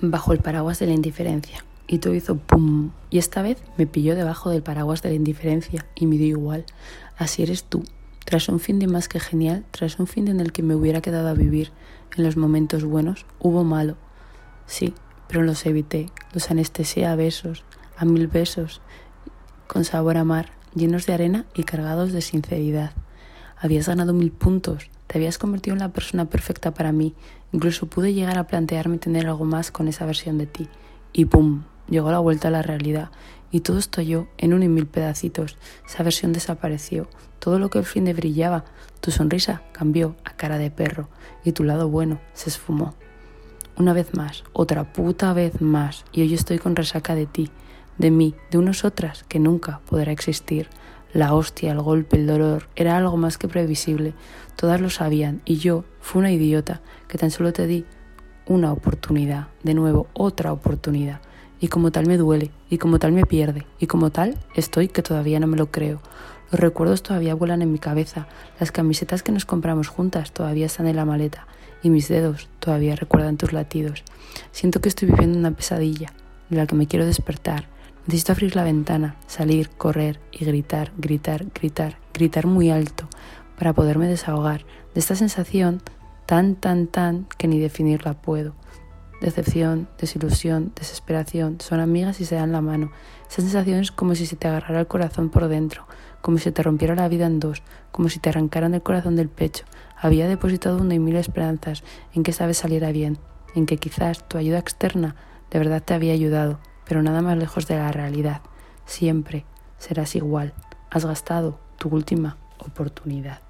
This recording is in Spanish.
bajo el paraguas de la indiferencia. Y todo hizo pum. Y esta vez me pilló debajo del paraguas de la indiferencia y me dio igual. Así eres tú. Tras un fin de más que genial, tras un fin en el que me hubiera quedado a vivir, en los momentos buenos, hubo malo. Sí, pero los evité, los anestesié a besos, a mil besos, con sabor a mar, llenos de arena y cargados de sinceridad. Habías ganado mil puntos, te habías convertido en la persona perfecta para mí, incluso pude llegar a plantearme tener algo más con esa versión de ti. Y ¡pum! Llegó la vuelta a la realidad, y todo estalló en un y mil pedacitos. Esa versión desapareció. Todo lo que al fin de brillaba, tu sonrisa cambió a cara de perro, y tu lado bueno se esfumó. Una vez más, otra puta vez más, y hoy estoy con resaca de ti, de mí, de unos otras que nunca podrá existir. La hostia, el golpe, el dolor, era algo más que previsible. Todas lo sabían y yo fui una idiota que tan solo te di una oportunidad, de nuevo otra oportunidad. Y como tal me duele, y como tal me pierde, y como tal estoy que todavía no me lo creo. Los recuerdos todavía vuelan en mi cabeza, las camisetas que nos compramos juntas todavía están en la maleta, y mis dedos todavía recuerdan tus latidos. Siento que estoy viviendo una pesadilla, de la que me quiero despertar, Necesito abrir la ventana, salir, correr y gritar, gritar, gritar, gritar muy alto para poderme desahogar de esta sensación tan, tan, tan que ni definirla puedo. Decepción, desilusión, desesperación son amigas y se dan la mano. Esa sensación es como si se te agarrara el corazón por dentro, como si te rompiera la vida en dos, como si te arrancaran el corazón del pecho. Había depositado una y mil esperanzas en que esta vez saliera bien, en que quizás tu ayuda externa de verdad te había ayudado pero nada más lejos de la realidad. Siempre serás igual. Has gastado tu última oportunidad.